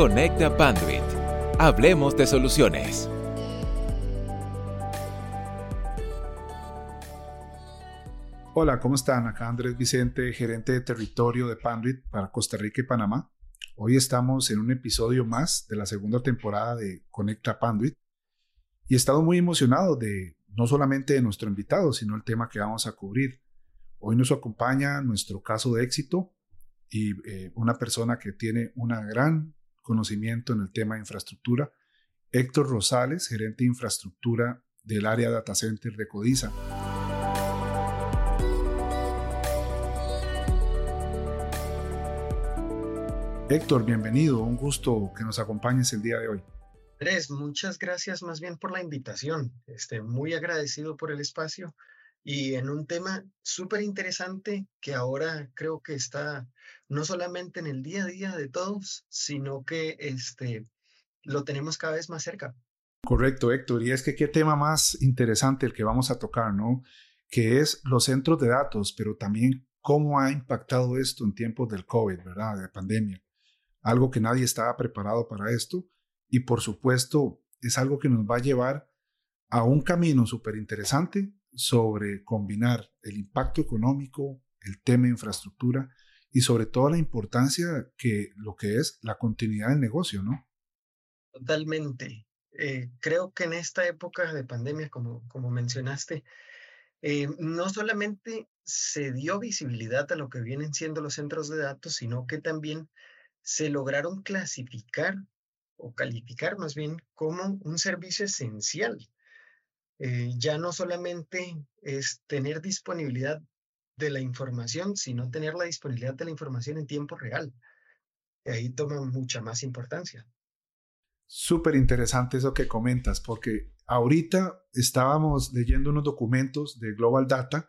Conecta Panduit. Hablemos de soluciones. Hola, ¿cómo están? Acá Andrés Vicente, gerente de territorio de Panduit para Costa Rica y Panamá. Hoy estamos en un episodio más de la segunda temporada de Conecta Panduit y he estado muy emocionado de no solamente de nuestro invitado, sino el tema que vamos a cubrir. Hoy nos acompaña nuestro caso de éxito y eh, una persona que tiene un gran conocimiento en el tema de infraestructura, Héctor Rosales, gerente de infraestructura del área data center de Codiza. Héctor, bienvenido, un gusto que nos acompañes el día de hoy. Andrés, muchas gracias más bien por la invitación. Este, muy agradecido por el espacio y en un tema súper interesante que ahora creo que está no solamente en el día a día de todos, sino que este, lo tenemos cada vez más cerca. Correcto, Héctor. Y es que qué tema más interesante el que vamos a tocar, ¿no? Que es los centros de datos, pero también cómo ha impactado esto en tiempos del COVID, ¿verdad? De pandemia. Algo que nadie estaba preparado para esto y por supuesto es algo que nos va a llevar a un camino súper interesante sobre combinar el impacto económico, el tema de infraestructura y sobre todo la importancia que lo que es la continuidad del negocio, ¿no? Totalmente. Eh, creo que en esta época de pandemia, como, como mencionaste, eh, no solamente se dio visibilidad a lo que vienen siendo los centros de datos, sino que también se lograron clasificar o calificar más bien como un servicio esencial eh, ya no solamente es tener disponibilidad de la información, sino tener la disponibilidad de la información en tiempo real. Y ahí toma mucha más importancia. Súper interesante eso que comentas, porque ahorita estábamos leyendo unos documentos de Global Data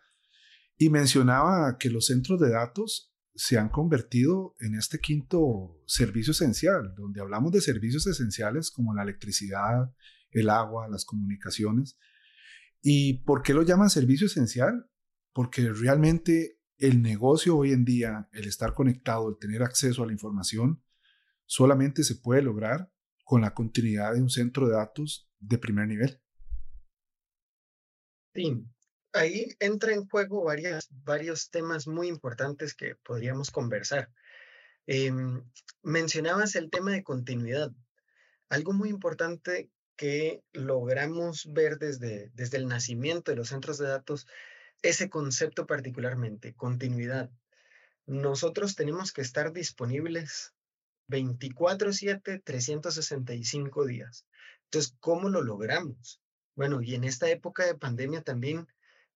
y mencionaba que los centros de datos se han convertido en este quinto servicio esencial, donde hablamos de servicios esenciales como la electricidad, el agua, las comunicaciones, ¿Y por qué lo llaman servicio esencial? Porque realmente el negocio hoy en día, el estar conectado, el tener acceso a la información, solamente se puede lograr con la continuidad de un centro de datos de primer nivel. Sí, ahí entra en juego varias, varios temas muy importantes que podríamos conversar. Em, mencionabas el tema de continuidad. Algo muy importante que logramos ver desde, desde el nacimiento de los centros de datos ese concepto particularmente, continuidad. Nosotros tenemos que estar disponibles 24/7, 365 días. Entonces, ¿cómo lo logramos? Bueno, y en esta época de pandemia también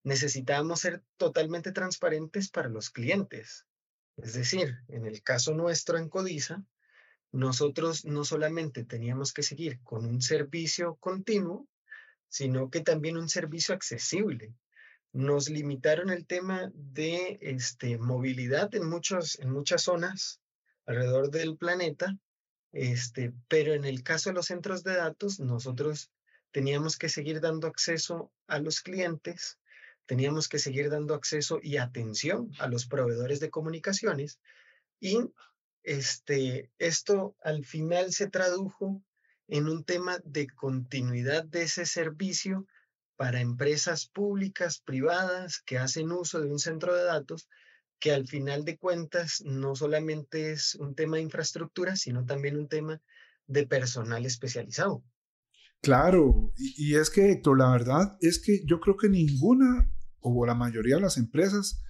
necesitábamos ser totalmente transparentes para los clientes. Es decir, en el caso nuestro en Codiza, nosotros no solamente teníamos que seguir con un servicio continuo, sino que también un servicio accesible. Nos limitaron el tema de este, movilidad en, muchos, en muchas zonas alrededor del planeta, este, pero en el caso de los centros de datos, nosotros teníamos que seguir dando acceso a los clientes, teníamos que seguir dando acceso y atención a los proveedores de comunicaciones y este, esto al final se tradujo en un tema de continuidad de ese servicio para empresas públicas, privadas, que hacen uso de un centro de datos, que al final de cuentas no solamente es un tema de infraestructura, sino también un tema de personal especializado. Claro, y, es que, la verdad es que yo creo que ninguna o la mayoría de las empresas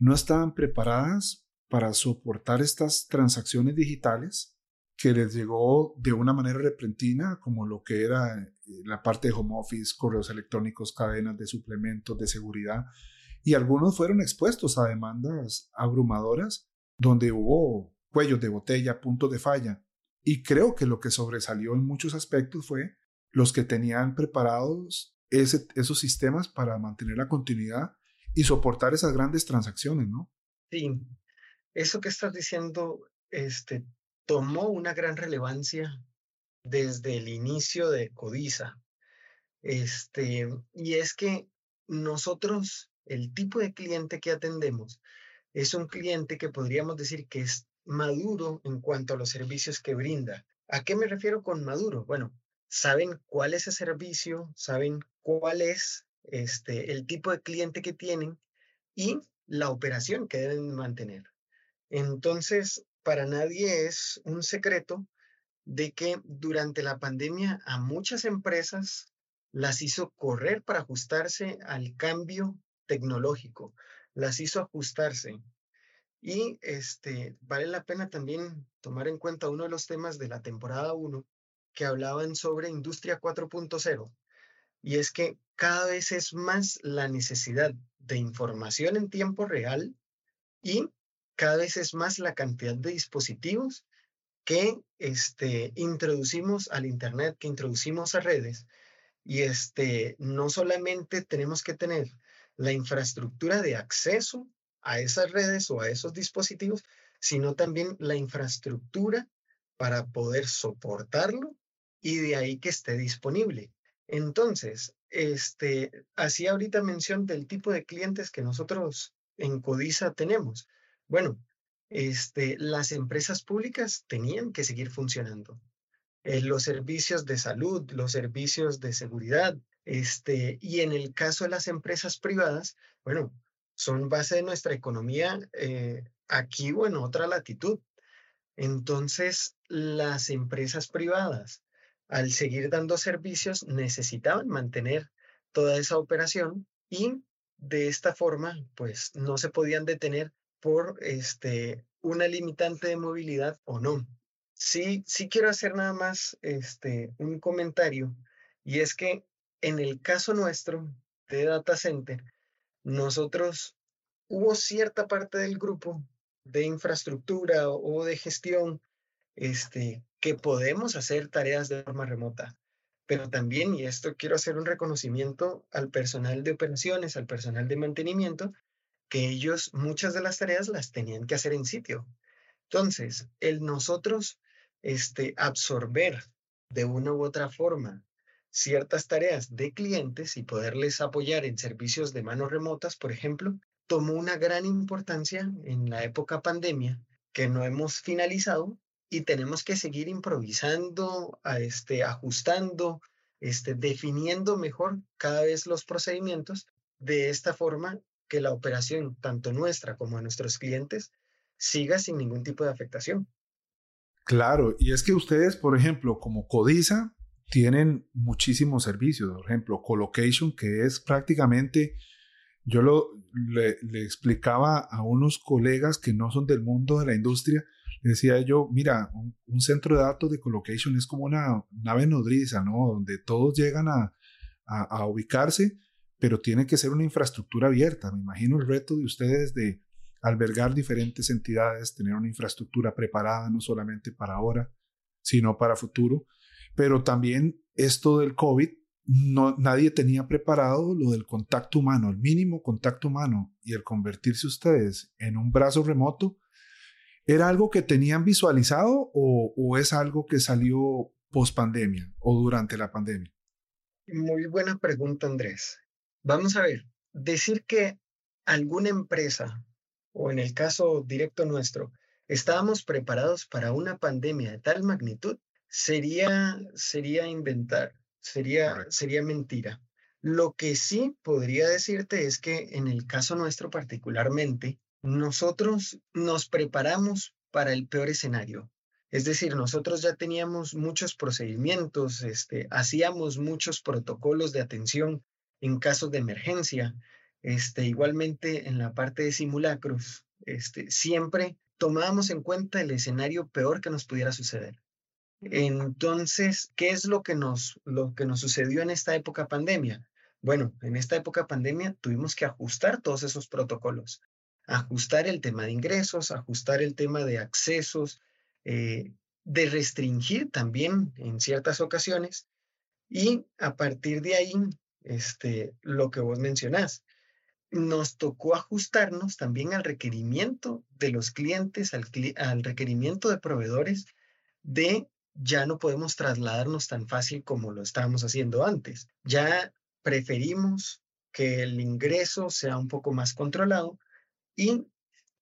no estaban preparadas para soportar estas transacciones digitales que les llegó de una manera repentina, como lo que era eh, la parte de home office, correos electrónicos, cadenas de suplementos de seguridad, y algunos fueron expuestos a demandas abrumadoras donde hubo cuellos de botella, puntos de falla. Y creo que lo que sobresalió en muchos aspectos fue los que tenían preparados esos sistemas para mantener la continuidad y soportar esas grandes transacciones, ¿no? Sí, eso que estás diciendo este, tomó una gran relevancia desde el inicio de Codiza. Este, y es que nosotros, el tipo de cliente que atendemos, es un cliente que podríamos decir que es maduro en cuanto a los servicios que brinda. ¿A qué me refiero con maduro? Bueno, saben cuál es el servicio, saben cuál es este, el tipo de cliente que tienen y la operación que deben mantener. Entonces, para nadie es un secreto de que durante la pandemia a muchas empresas las hizo correr para ajustarse al cambio tecnológico, las hizo ajustarse. Y este, vale la pena también tomar en cuenta uno de los temas de la temporada 1 que hablaban sobre Industria 4.0. Y es que cada vez es más la necesidad de información en tiempo real y cada vez es más la cantidad de dispositivos que este, introducimos al Internet, que introducimos a redes. Y este, no solamente tenemos que tener la infraestructura de acceso a esas redes o a esos dispositivos, sino también la infraestructura para poder soportarlo y de ahí que esté disponible. Entonces, este, hacía ahorita mención del tipo de clientes que nosotros en Codiza tenemos. Bueno, este, las empresas públicas tenían que seguir funcionando. Eh, los servicios de salud, los servicios de seguridad, este, y en el caso de las empresas privadas, bueno, son base de nuestra economía eh, aquí o en otra latitud. Entonces, las empresas privadas, al seguir dando servicios, necesitaban mantener toda esa operación y de esta forma, pues no se podían detener por este, una limitante de movilidad o no. Sí, sí quiero hacer nada más este, un comentario y es que en el caso nuestro de Data Center, nosotros hubo cierta parte del grupo de infraestructura o de gestión este, que podemos hacer tareas de forma remota. Pero también, y esto quiero hacer un reconocimiento al personal de operaciones, al personal de mantenimiento, que ellos muchas de las tareas las tenían que hacer en sitio. Entonces, el nosotros este, absorber de una u otra forma ciertas tareas de clientes y poderles apoyar en servicios de manos remotas, por ejemplo, tomó una gran importancia en la época pandemia que no hemos finalizado y tenemos que seguir improvisando, a este, ajustando, este, definiendo mejor cada vez los procedimientos de esta forma que la operación, tanto nuestra como de nuestros clientes, siga sin ningún tipo de afectación. Claro, y es que ustedes, por ejemplo, como Codiza, tienen muchísimos servicios. Por ejemplo, Colocation, que es prácticamente, yo lo, le, explicaba a unos colegas que no son del mundo de la industria, decía yo, mira, un, centro de datos de Colocation es como una nave nodriza, ¿no? Donde todos llegan a, a ubicarse pero tiene que ser una infraestructura abierta. Me imagino el reto de ustedes de albergar diferentes entidades, tener una infraestructura preparada no solamente para ahora, sino para futuro. Pero también esto del COVID, no, nadie tenía preparado lo del contacto humano, el mínimo contacto humano y el convertirse ustedes en un brazo remoto. ¿Era algo que tenían visualizado o, es algo que salió post pandemia o durante la pandemia? Muy buena pregunta, Andrés. Vamos a ver, decir que alguna empresa, o en el caso directo nuestro, estábamos preparados para una pandemia de tal magnitud, sería, sería inventar, sería, sería mentira. Lo que sí podría decirte es que en el caso nuestro particularmente, nosotros nos preparamos para el peor escenario. Es decir, nosotros ya teníamos muchos procedimientos, este, hacíamos muchos protocolos de atención en casos de emergencia. Este, igualmente en la parte de simulacros, este, siempre tomábamos en cuenta el escenario peor que nos pudiera suceder. Entonces, ¿qué es lo que nos, lo que nos sucedió en esta época pandemia? Bueno, en esta época pandemia tuvimos que ajustar todos esos protocolos, ajustar el tema de ingresos, ajustar el tema de accesos, eh, de restringir también en ciertas ocasiones y a partir de ahí este, lo que vos mencionás. Nos tocó ajustarnos también al requerimiento de los clientes, al, al requerimiento de proveedores de ya no podemos trasladarnos tan fácil como lo estábamos haciendo antes. Ya preferimos que el ingreso sea un poco más controlado y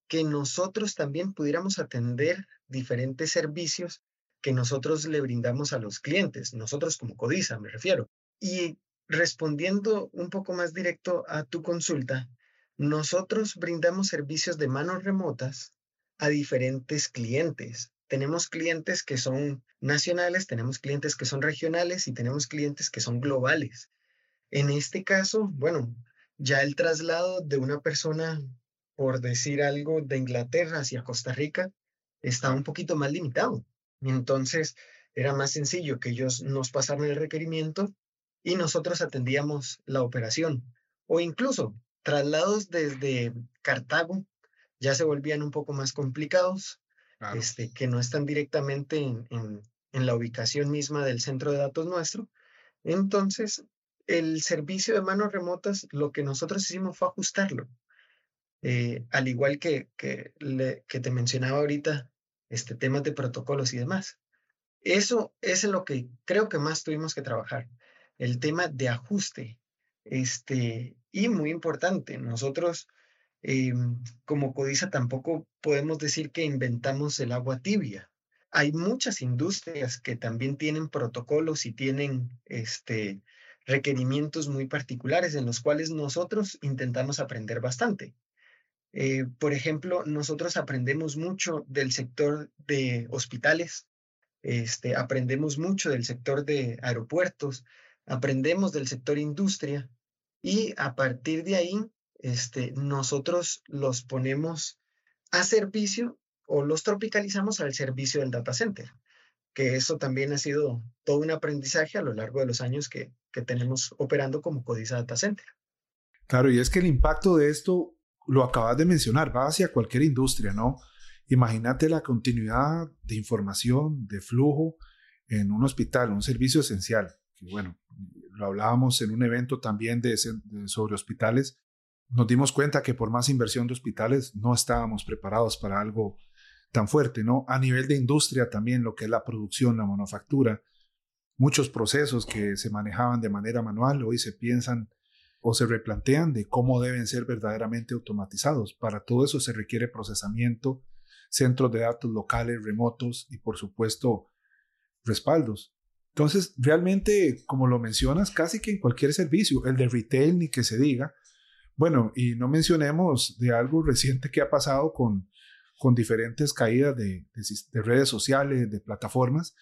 que nosotros también pudiéramos atender diferentes servicios que nosotros le brindamos a los clientes, nosotros como Codiza me refiero. Y respondiendo un poco más directo a tu consulta, nosotros brindamos servicios de manos remotas a diferentes clientes. Tenemos clientes que son nacionales, tenemos clientes que son regionales y tenemos clientes que son globales. En este caso, bueno, ya el traslado de una persona, por decir algo, de Inglaterra hacia Costa Rica está un poquito más limitado. Entonces, era más sencillo que ellos nos pasaran el requerimiento y nosotros atendíamos la operación. O incluso traslados desde Cartago ya se volvían un poco más complicados, este, que no están directamente en, en la ubicación misma del centro de datos nuestro. Entonces, el servicio de manos remotas, lo que nosotros hicimos fue ajustarlo. Eh, al igual que, que, que, te mencionaba ahorita, este, temas de protocolos y demás. Eso es en lo que creo que más tuvimos que trabajar, el tema de ajuste. Este, y muy importante, nosotros eh, como Codiza tampoco podemos decir que inventamos el agua tibia. Hay muchas industrias que también tienen protocolos y tienen este, requerimientos muy particulares en los cuales nosotros intentamos aprender bastante. Eh, por ejemplo, nosotros aprendemos mucho del sector de hospitales, este, aprendemos mucho del sector de aeropuertos, aprendemos del sector industria y a partir de ahí este, nosotros los ponemos a servicio o los tropicalizamos al servicio del data center que eso también ha sido todo un aprendizaje a lo largo de los años que, que tenemos operando como Codiza Data Center. Claro, y es que el impacto de esto, lo acabas de mencionar, va hacia cualquier industria, ¿no? Imagínate la continuidad de información, de flujo en un hospital, un servicio esencial. Que bueno, lo hablábamos en un evento también de, sobre hospitales. Nos dimos cuenta que por más inversión de hospitales no estábamos preparados para algo tan fuerte, ¿no? A nivel de industria también, lo que es la producción, la manufactura, muchos procesos que se manejaban de manera manual hoy se piensan o se replantean de cómo deben ser verdaderamente automatizados. Para todo eso se requiere procesamiento, centros de datos locales, remotos y por supuesto respaldos. Entonces, realmente, como lo mencionas, casi que en cualquier servicio, el de retail ni que se diga, bueno, y no mencionemos de algo reciente que ha pasado con con diferentes caídas de, redes sociales, de plataformas,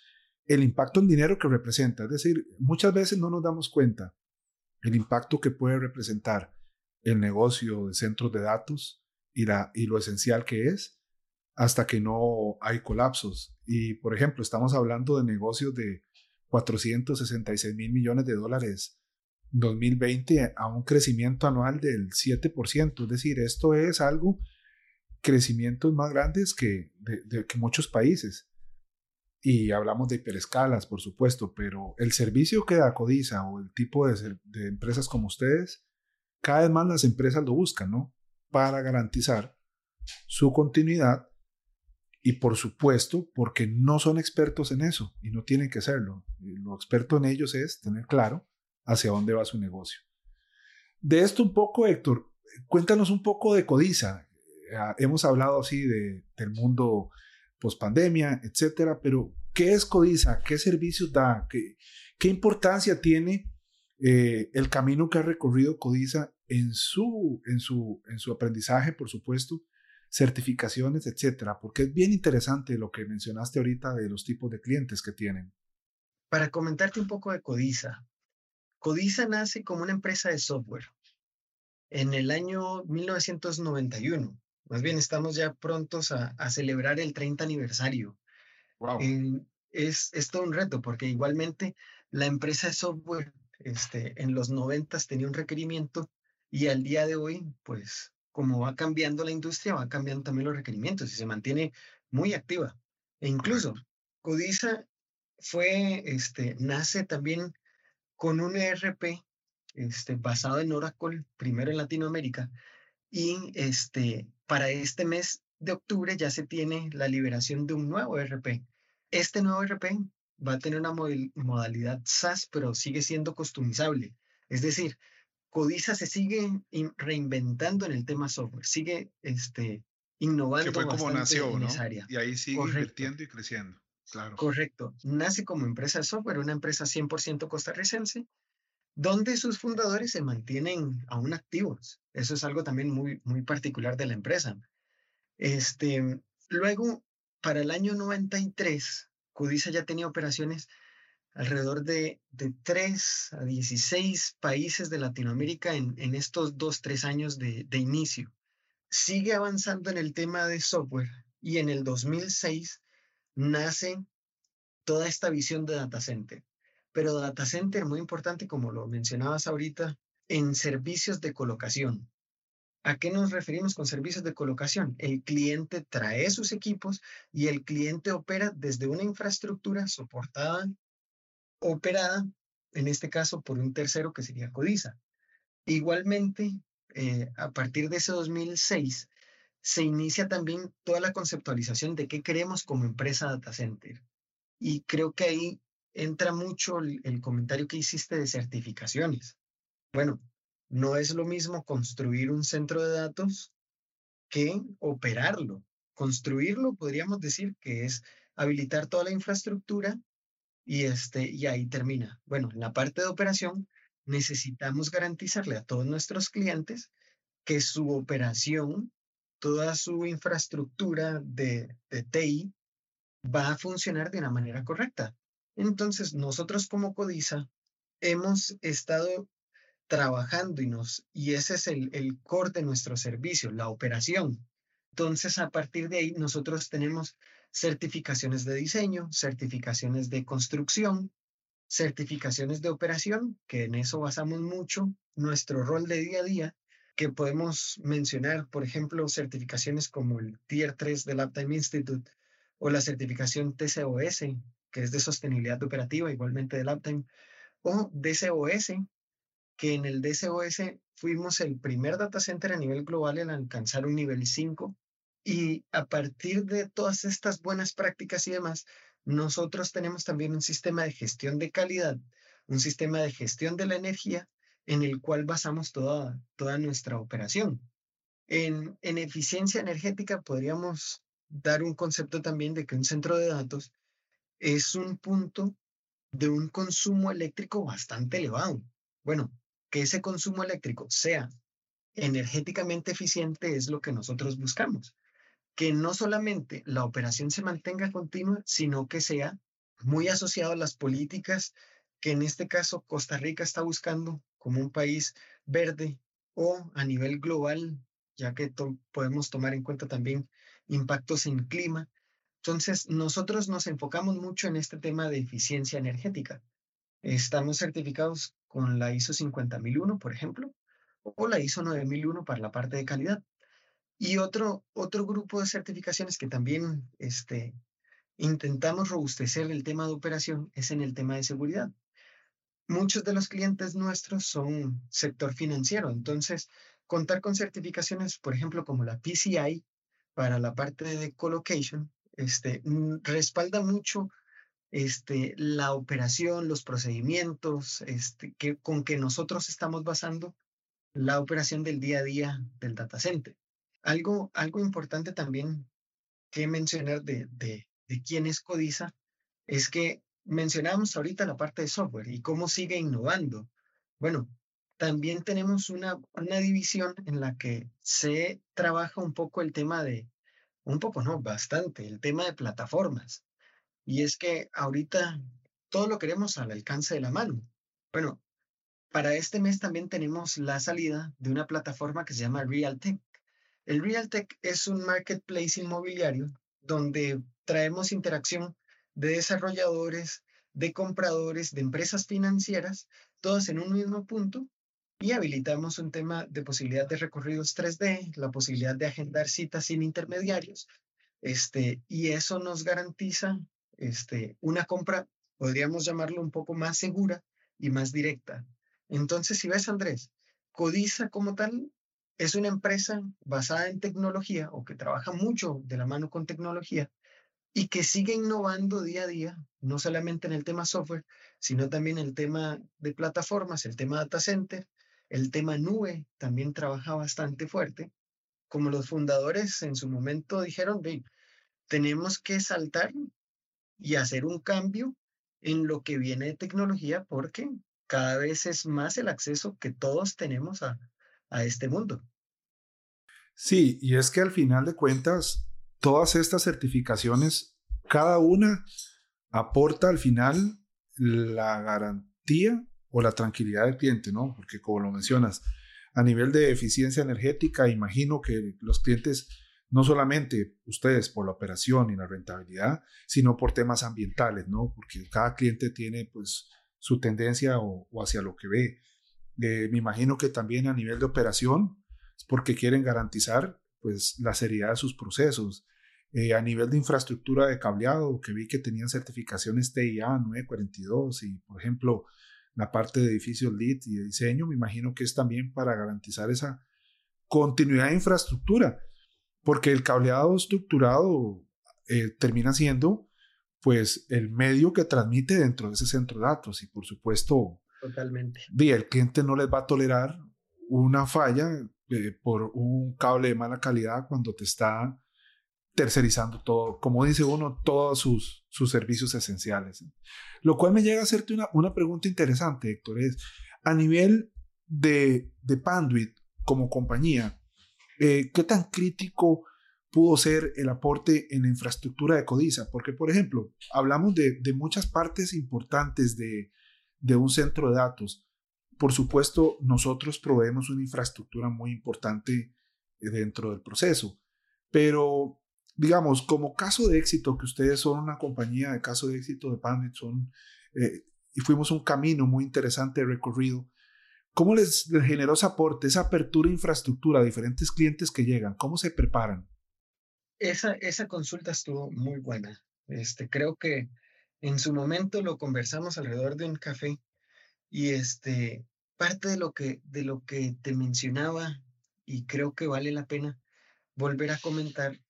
el impacto en dinero que representa. Es decir, muchas veces no nos damos cuenta el impacto que puede representar el negocio de centros de datos y, la, y lo esencial que es hasta que no hay colapsos. Y, por ejemplo, estamos hablando de negocios de 466 mil millones de dólares 2020 a un crecimiento anual del 7%. Es decir, esto es algo crecimientos más grandes que, de, que muchos países. Y hablamos de hiperescalas, por supuesto, pero el servicio que da Codiza o el tipo de, de empresas como ustedes, cada vez más las empresas lo buscan, ¿no? Para garantizar su continuidad y por supuesto porque no son expertos en eso y no tienen que serlo. Lo experto en ellos es tener claro hacia dónde va su negocio. De esto un poco, Héctor, cuéntanos un poco de Codiza. Ah, hemos hablado así de, del mundo post pandemia, etcétera, pero ¿qué es Codiza? ¿Qué servicios da? ¿Qué, qué importancia tiene eh, el camino que ha recorrido Codiza en su, en, su, en su aprendizaje, por supuesto, certificaciones, etcétera? Porque es bien interesante lo que mencionaste ahorita de los tipos de clientes que tienen. Para comentarte un poco de Codiza, Codiza nace como una empresa de software en el año 1991. Más bien, estamos ya prontos a, celebrar el 30 aniversario. Wow. es, es todo un reto porque igualmente la empresa de software este, en los 90 tenía un requerimiento y al día de hoy, pues como va cambiando la industria, va cambiando también los requerimientos y se mantiene muy activa. E incluso Codiza fue, este, nace también con un ERP este, basado en Oracle, primero en Latinoamérica, y este, para este mes de octubre ya se tiene la liberación de un nuevo ERP. Este nuevo ERP va a tener una modalidad SaaS, pero sigue siendo customizable. Es decir, Codiza se sigue reinventando en el tema software, sigue este, innovando. Que fue como nació, ¿no? Y ahí sigue invirtiendo y creciendo. Claro. Correcto. Nace como empresa de software, una empresa 100% costarricense, donde sus fundadores se mantienen aún activos. Eso es algo también muy, muy particular de la empresa. Este, luego, para el año 93, Codiza ya tenía operaciones alrededor de, de 3 a 16 países de Latinoamérica en, en estos dos, tres años de, de inicio. Sigue avanzando en el tema de software y en el 2006 nace toda esta visión de data center. Pero data center, muy importante, como lo mencionabas ahorita, en servicios de colocación. ¿A qué nos referimos con servicios de colocación? El cliente trae sus equipos y el cliente opera desde una infraestructura soportada, operada, en este caso por un tercero que sería Codiza. Igualmente, eh, a partir de ese 2006, se inicia también toda la conceptualización de qué queremos como empresa data center. Y creo que ahí entra mucho el, el comentario que hiciste de certificaciones. Bueno, no es lo mismo construir un centro de datos que operarlo. Construirlo podríamos decir que es habilitar toda la infraestructura y, este, y ahí termina. Bueno, en la parte de operación necesitamos garantizarle a todos nuestros clientes que su operación, toda su infraestructura de, de TI va a funcionar de una manera correcta. Entonces, nosotros como Codiza hemos estado trabajando y, nos, y ese es el, el core de nuestro servicio, la operación. Entonces, a partir de ahí, nosotros tenemos certificaciones de diseño, certificaciones de construcción, certificaciones de operación, que en eso basamos mucho nuestro rol de día a día, que podemos mencionar, por ejemplo, certificaciones como el Tier 3 del Uptime Institute o la certificación TCOS, que es de sostenibilidad operativa, igualmente del Uptime, o DCOS, que en el DCOS fuimos el primer data center a nivel global en alcanzar un nivel 5 y a partir de todas estas buenas prácticas y demás, nosotros tenemos también un sistema de gestión de calidad, un sistema de gestión de la energía en el cual basamos toda, toda nuestra operación. En, en eficiencia energética podríamos dar un concepto también de que un centro de datos es un punto de un consumo eléctrico bastante elevado. Bueno, que ese consumo eléctrico sea energéticamente eficiente es lo que nosotros buscamos. Que no solamente la operación se mantenga continua, sino que sea muy asociado a las políticas que en este caso Costa Rica está buscando como un país verde o a nivel global, ya que podemos tomar en cuenta también impactos en clima. Entonces, nosotros nos enfocamos mucho en este tema de eficiencia energética. Estamos certificados con la ISO 50001, por ejemplo, o la ISO 9001 para la parte de calidad. Y otro, otro grupo de certificaciones que también este, intentamos robustecer el tema de operación es en el tema de seguridad. Muchos de los clientes nuestros son sector financiero, entonces contar con certificaciones, por ejemplo, como la PCI para la parte de colocation, este, mm, respalda mucho este, la operación, los procedimientos este, que, con que nosotros estamos basando la operación del día a día del data center. Algo, algo importante también que mencionar de, de, de quién es Codiza es que mencionamos ahorita la parte de software y cómo sigue innovando. Bueno, también tenemos una, una división en la que se trabaja un poco el tema de, un poco no, bastante, el tema de plataformas. Y es que ahorita todo lo queremos al alcance de la mano. Bueno, para este mes también tenemos la salida de una plataforma que se llama Realtech. El Realtech es un marketplace inmobiliario donde traemos interacción de desarrolladores, de compradores, de empresas financieras, todos en un mismo punto y habilitamos un tema de posibilidad de recorridos 3D, la posibilidad de agendar citas sin intermediarios, este, y eso nos garantiza este, una compra, podríamos llamarlo un poco más segura y más directa. Entonces, si ves, Andrés, Codiza como tal es una empresa basada en tecnología o que trabaja mucho de la mano con tecnología y que sigue innovando día a día, no solamente en el tema software, sino también en el tema de plataformas, el tema data center, el tema nube también trabaja bastante fuerte. Como los fundadores en su momento dijeron, tenemos que saltar y hacer un cambio en lo que viene de tecnología porque cada vez es más el acceso que todos tenemos a, a este mundo. Sí, y es que al final de cuentas, todas estas certificaciones, cada una aporta al final la garantía o la tranquilidad del cliente, ¿no? Porque como lo mencionas, a nivel de eficiencia energética, imagino que los clientes, no solamente ustedes por la operación y la rentabilidad, sino por temas ambientales, ¿no? Porque cada cliente tiene pues su tendencia o, hacia lo que ve. Eh, me imagino que también a nivel de operación, porque quieren garantizar pues la seriedad de sus procesos. Eh, a nivel de infraestructura de cableado, que vi que tenían certificaciones TIA 942 y, por ejemplo, la parte de edificios LEED y de diseño, me imagino que es también para garantizar esa continuidad de infraestructura, porque el cableado estructurado eh, termina siendo pues el medio que transmite dentro de ese centro de datos y por supuesto Totalmente. el cliente no les va a tolerar una falla eh, por un cable de mala calidad cuando te está tercerizando todo, como dice uno, todos sus, sus servicios esenciales. Lo cual me llega a hacerte una, una pregunta interesante, Héctor, es, a nivel de, de Panduit como compañía, eh, ¿qué tan crítico pudo ser el aporte en la infraestructura de Codiza? Porque, por ejemplo, hablamos de, de muchas partes importantes de, de un centro de datos, por supuesto, nosotros proveemos una infraestructura muy importante eh, dentro del proceso, pero digamos, como caso de éxito, que ustedes son una compañía de caso de éxito de Pandit, eh, y fuimos un camino muy interesante recorrido, ¿cómo les, generó ese aporte, esa apertura de infraestructura a diferentes clientes que llegan? ¿Cómo se preparan? Esa, esa consulta estuvo muy buena. Este, creo que en su momento lo conversamos alrededor de un café y este, parte de lo que, de lo que te mencionaba, y creo que vale la pena volver a comentar,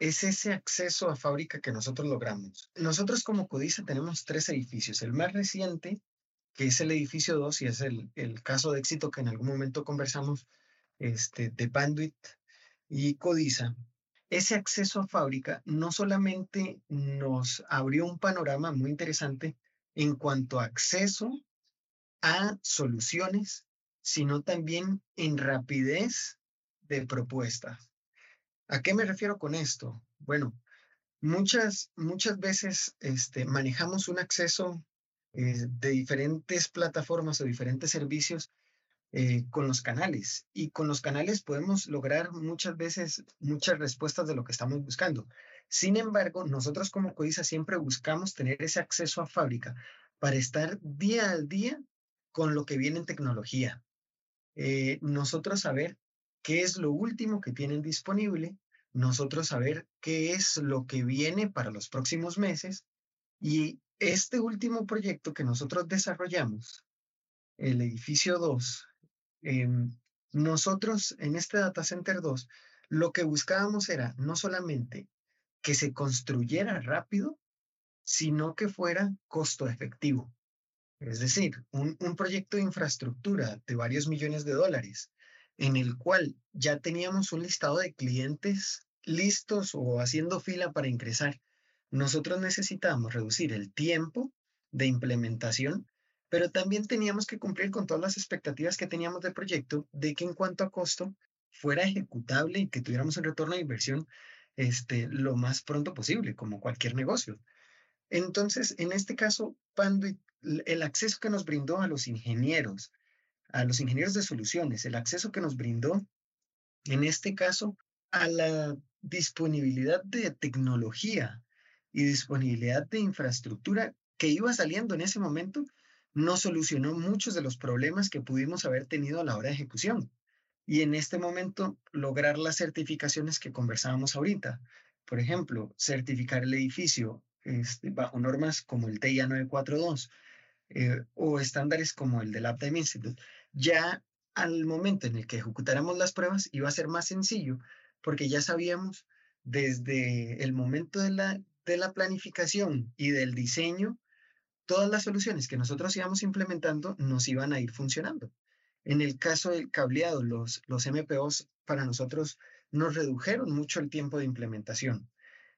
es ese acceso a fábrica que nosotros logramos. Nosotros como Codiza tenemos tres edificios. El más reciente, que es el edificio 2, y es el, el caso de éxito que en algún momento conversamos este, de Panduit y Codiza. Ese acceso a fábrica no solamente nos abrió un panorama muy interesante en cuanto a acceso a soluciones, sino también en rapidez de propuestas. ¿A qué me refiero con esto? Bueno, muchas, muchas veces este, manejamos un acceso eh, de diferentes plataformas o diferentes servicios eh, con los canales y con los canales podemos lograr muchas veces muchas respuestas de lo que estamos buscando. Sin embargo, nosotros como Codiza siempre buscamos tener ese acceso a fábrica para estar día al día con lo que viene en tecnología. Eh, nosotros saber qué es lo último que tienen disponible, nosotros saber qué es lo que viene para los próximos meses y este último proyecto que nosotros desarrollamos, el edificio 2, em, nosotros en este data center 2, lo que buscábamos era no solamente que se construyera rápido, sino que fuera costo efectivo. Es decir, un, proyecto de infraestructura de varios millones de dólares, en el cual ya teníamos un listado de clientes listos o haciendo fila para ingresar. Nosotros necesitábamos reducir el tiempo de implementación, pero también teníamos que cumplir con todas las expectativas que teníamos del proyecto de que en cuanto a costo fuera ejecutable y que tuviéramos un retorno de inversión este, lo más pronto posible, como cualquier negocio. Entonces, en este caso, Panduit el acceso que nos brindó a los ingenieros, a los ingenieros de soluciones, el acceso que nos brindó, en este caso, a la disponibilidad de tecnología y disponibilidad de infraestructura que iba saliendo en ese momento, nos solucionó muchos de los problemas que pudimos haber tenido a la hora de ejecución. Y en este momento, lograr las certificaciones que conversábamos ahorita. Por ejemplo, certificar el edificio este, bajo normas como el TIA 942, eh, o estándares como el del Uptime Institute, ya al momento en el que ejecutáramos las pruebas iba a ser más sencillo porque ya sabíamos desde el momento de la, de la planificación y del diseño, todas las soluciones que nosotros íbamos implementando nos iban a ir funcionando. En el caso del cableado, los, los MPOs para nosotros nos redujeron mucho el tiempo de implementación.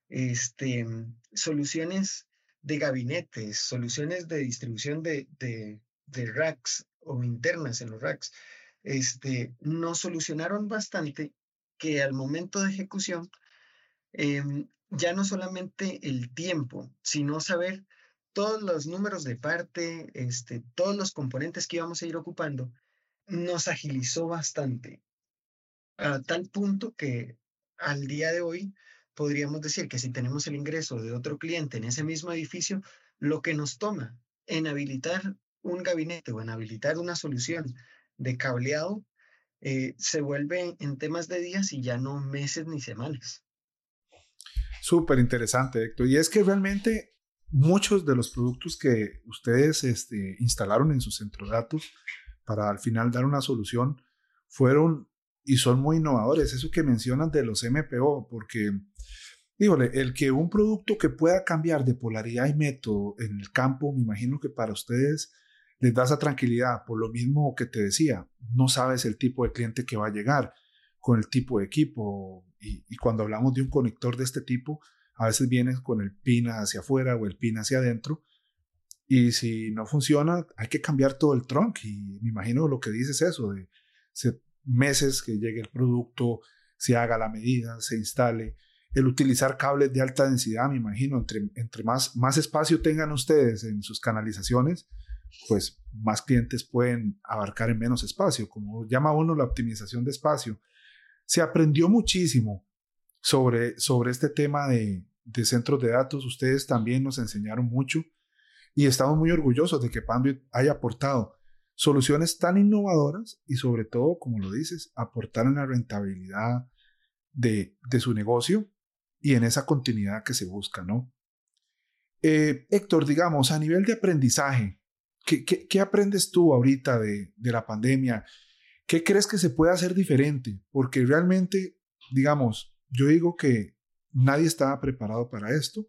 Este, soluciones de gabinetes, soluciones de distribución de, de, de racks o internas en los racks, este, nos solucionaron bastante que al momento de ejecución, em, ya no solamente el tiempo, sino saber todos los números de parte, este, todos los componentes que íbamos a ir ocupando, nos agilizó bastante, a tal punto que al día de hoy podríamos decir que si tenemos el ingreso de otro cliente en ese mismo edificio, lo que nos toma en habilitar un gabinete o en habilitar una solución de cableado eh, se vuelve en temas de días y ya no meses ni semanas. Súper interesante, Héctor. Y es que realmente muchos de los productos que ustedes este, instalaron en su centro de datos para al final dar una solución fueron y son muy innovadores. Eso que mencionan de los MPO, porque, dígole, el que un producto que pueda cambiar de polaridad y método en el campo, me imagino que para ustedes les da esa tranquilidad. Por lo mismo que te decía, no sabes el tipo de cliente que va a llegar con el tipo de equipo. Y cuando hablamos de un conector de este tipo, a veces vienes con el pin hacia afuera o el pin hacia adentro. Y si no funciona, hay que cambiar todo el trunk. Y me imagino lo que dices eso, de meses que llegue el producto, se haga la medida, se instale. El utilizar cables de alta densidad, me imagino, entre, entre más, más espacio tengan ustedes en sus canalizaciones, pues más clientes pueden abarcar en menos espacio, como llama uno la optimización de espacio. Se aprendió muchísimo sobre, sobre este tema de, de centros de datos. Ustedes también nos enseñaron mucho y estamos muy orgullosos de que Panduit haya aportado soluciones tan innovadoras y sobre todo, como lo dices, aportar en la rentabilidad de, de su negocio y en esa continuidad que se busca, ¿no? Eh, Héctor, digamos, a nivel de aprendizaje, ¿Qué, aprendes tú ahorita de, la pandemia? ¿Qué crees que se puede hacer diferente? Porque realmente, digamos, yo digo que nadie estaba preparado para esto,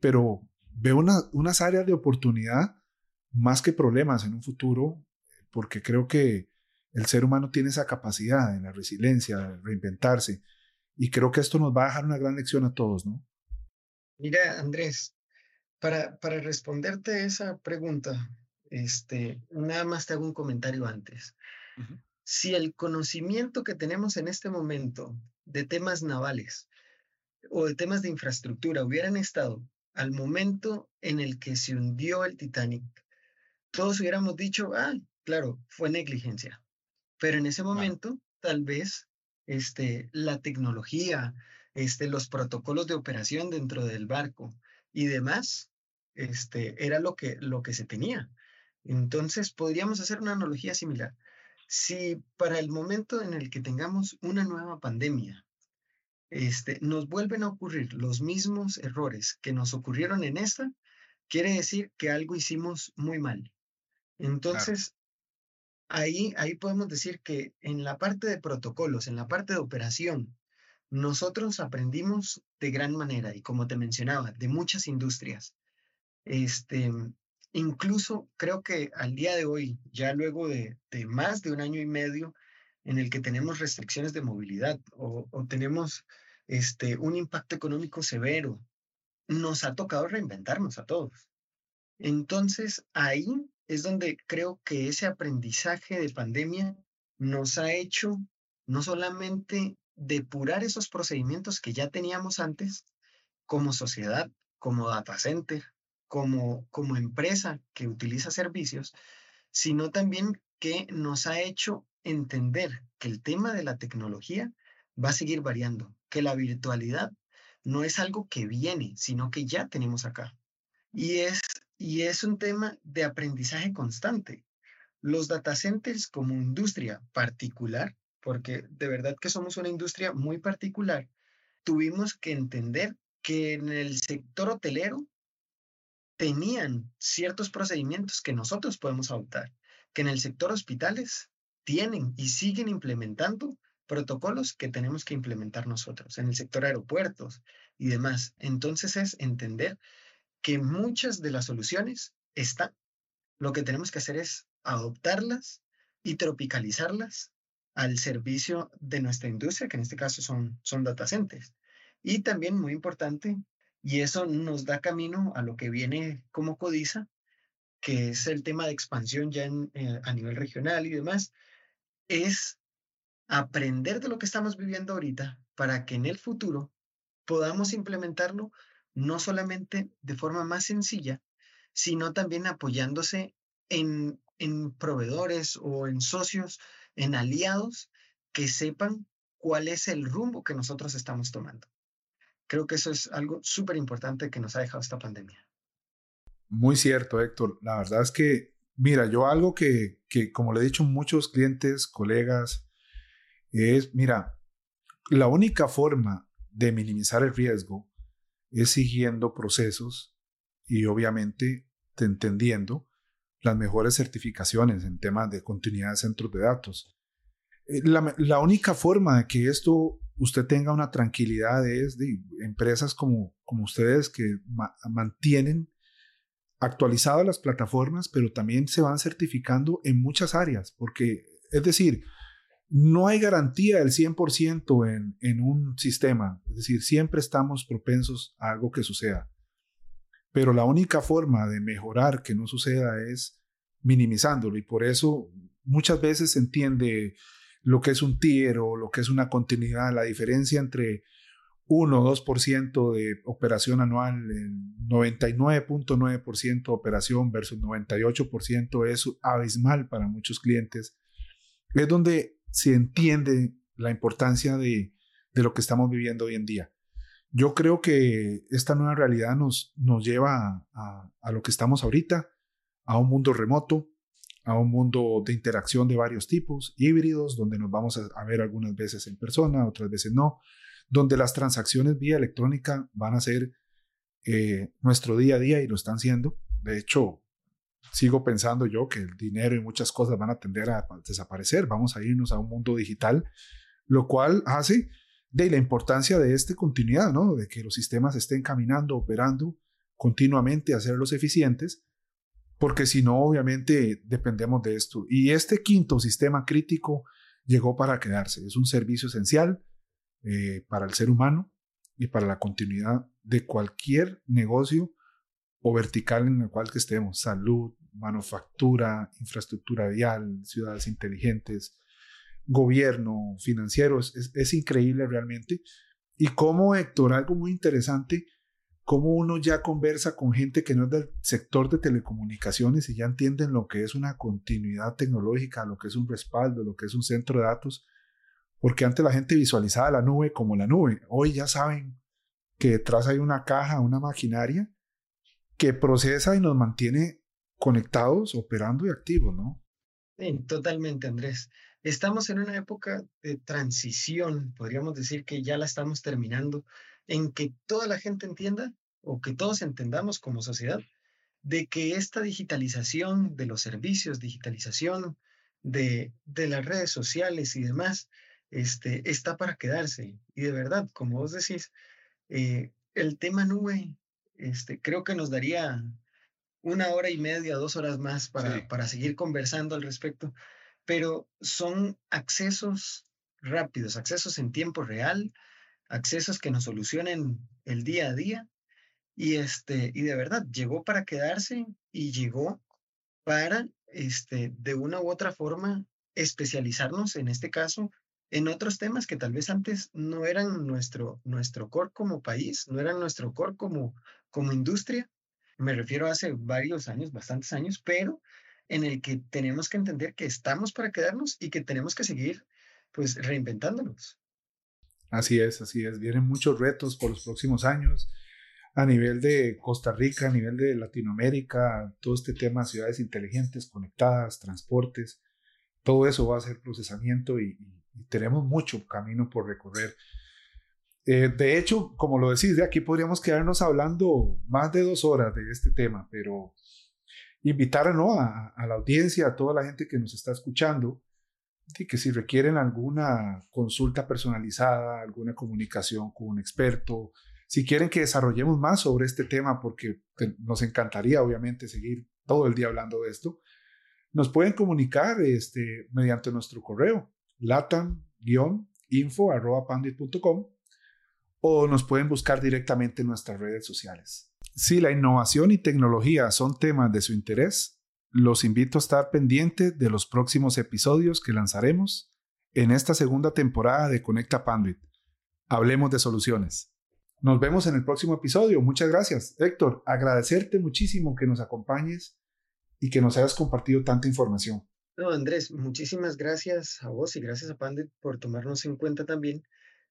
pero veo unas áreas de oportunidad más que problemas en un futuro, porque creo que el ser humano tiene esa capacidad en la resiliencia, de reinventarse, y creo que esto nos va a dejar una gran lección a todos, ¿no? Mira, Andrés, para, para responderte esa pregunta, este, nada más te hago un comentario antes. Si el conocimiento que tenemos en este momento de temas navales o de temas de infraestructura hubieran estado al momento en el que se hundió el Titanic, todos hubiéramos dicho, ah, claro, fue negligencia. Pero en ese momento, tal vez, este, la tecnología, este, los protocolos de operación dentro del barco y demás, este, era lo que, lo que se tenía. Entonces, podríamos hacer una analogía similar. Si para el momento en el que tengamos una nueva pandemia, este, nos vuelven a ocurrir los mismos errores que nos ocurrieron en esta, quiere decir que algo hicimos muy mal. Entonces, ahí, ahí podemos decir que en la parte de protocolos, en la parte de operación, nosotros aprendimos de gran manera y como te mencionaba, de muchas industrias. Este, Incluso creo que al día de hoy, ya luego de, más de un año y medio en el que tenemos restricciones de movilidad o, tenemos este, un impacto económico severo, nos ha tocado reinventarnos a todos. Entonces, ahí es donde creo que ese aprendizaje de pandemia nos ha hecho no solamente depurar esos procedimientos que ya teníamos antes como sociedad, como data center, como, como empresa que utiliza servicios, sino también que nos ha hecho entender que el tema de la tecnología va a seguir variando, que la virtualidad no es algo que viene, sino que ya tenemos acá. Y es, y es un tema de aprendizaje constante. Los data centers como industria particular, porque de verdad que somos una industria muy particular, tuvimos que entender que en el sector hotelero tenían ciertos procedimientos que nosotros podemos adoptar, que en el sector hospitales tienen y siguen implementando protocolos que tenemos que implementar nosotros, en el sector aeropuertos y demás. Entonces es entender que muchas de las soluciones están. Lo que tenemos que hacer es adoptarlas y tropicalizarlas al servicio de nuestra industria, que en este caso son, son data centers. Y también, muy importante, Y eso nos da camino a lo que viene como codiza, que es el tema de expansión ya eh, a nivel regional y demás, es aprender de lo que estamos viviendo ahorita para que en el futuro podamos implementarlo no solamente de forma más sencilla, sino también apoyándose en, en proveedores o en socios, en aliados que sepan cuál es el rumbo que nosotros estamos tomando. Creo que eso es algo súper importante que nos ha dejado esta pandemia. Muy cierto, Héctor. La verdad es que, mira, yo algo que, que como le he dicho a muchos clientes, colegas, es, mira, la única forma de minimizar el riesgo es siguiendo procesos y obviamente entendiendo las mejores certificaciones en temas de continuidad de centros de datos. Eh, la, la, única forma de que esto usted tenga una tranquilidad es de empresas como, como ustedes que mantienen actualizadas las plataformas, pero también se van certificando en muchas áreas, porque es decir, no hay garantía del 100% en, en un sistema, es decir, siempre estamos propensos a algo que suceda. Pero la única forma de mejorar que no suceda es minimizándolo y por eso muchas veces se entiende lo que es un tier o lo que es una continuidad, la diferencia entre 1 o 2% de operación anual, 99.9% operación versus 98% es abismal para muchos clientes. Es donde se entiende la importancia de, lo que estamos viviendo hoy en día. Yo creo que esta nueva realidad nos, nos lleva a, lo que estamos ahorita, a un mundo remoto, a un mundo de interacción de varios tipos, híbridos, donde nos vamos a, ver algunas veces en persona, otras veces no, donde las transacciones vía electrónica van a ser eh, nuestro día a día y lo están siendo. De hecho, sigo pensando yo que el dinero y muchas cosas van a tender a desaparecer, vamos a irnos a un mundo digital, lo cual hace de la importancia de esta continuidad, ¿no? De que los sistemas estén caminando, operando continuamente, hacerlos eficientes, porque si no, obviamente dependemos de esto. Y este quinto sistema crítico llegó para quedarse. Es un servicio esencial eh, para el ser humano y para la continuidad de cualquier negocio o vertical en el cual que estemos, salud, manufactura, infraestructura vial, ciudades inteligentes, gobierno, financieros, es, increíble realmente. Y como Héctor, algo muy interesante, cómo uno ya conversa con gente que no es del sector de telecomunicaciones y ya entienden lo que es una continuidad tecnológica, lo que es un respaldo, lo que es un centro de datos, porque antes la gente visualizaba la nube como la nube. Hoy ya saben que detrás hay una caja, una maquinaria que procesa y nos mantiene conectados, operando y activos, ¿no? Sí, totalmente, Andrés. Estamos en una época de transición, podríamos decir que ya la estamos terminando, en que toda la gente entienda o que todos entendamos como sociedad de que esta digitalización de los servicios, digitalización de, de las redes sociales y demás, este, está para quedarse. Y de verdad, como vos decís, eh, el tema nube este, creo que nos daría una hora y media, dos horas más para, para seguir conversando al respecto, pero son accesos rápidos, accesos en tiempo real, accesos que nos solucionen el día a día. Y, este, y de verdad, llegó para quedarse y llegó para, este, de una u otra forma, especializarnos, en este caso, en otros temas que tal vez antes no eran nuestro, nuestro core como país, no eran nuestro core como, como industria, me refiero a hace varios años, bastantes años, pero en el que tenemos que entender que estamos para quedarnos y que tenemos que seguir pues reinventándonos. Así es, así es. Vienen muchos retos por los próximos años a nivel de Costa Rica, a nivel de Latinoamérica, todo este tema, ciudades inteligentes, conectadas, transportes, todo eso va a ser procesamiento y, y tenemos mucho camino por recorrer. Eh, de hecho, como lo decís, de aquí podríamos quedarnos hablando más de dos horas de este tema, pero invitar ¿no? a, a la audiencia, a toda la gente que nos está escuchando, y que si requieren alguna consulta personalizada, alguna comunicación con un experto, si quieren que desarrollemos más sobre este tema, porque nos encantaría obviamente seguir todo el día hablando de esto, nos pueden comunicar este, mediante nuestro correo latam-info.pandit.com o nos pueden buscar directamente en nuestras redes sociales. Si la innovación y tecnología son temas de su interés, los invito a estar pendientes de los próximos episodios que lanzaremos en esta segunda temporada de Conecta Panduit. Hablemos de soluciones. Nos vemos en el próximo episodio. Muchas gracias. Héctor, agradecerte muchísimo que nos acompañes y que nos hayas compartido tanta información. No, Andrés, muchísimas gracias a vos y gracias a Pandit por tomarnos en cuenta también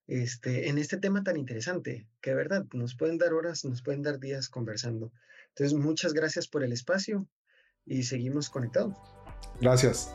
este, en este tema tan interesante, que de verdad nos pueden dar horas, nos pueden dar días conversando. Entonces, muchas gracias por el espacio y seguimos conectados. Gracias.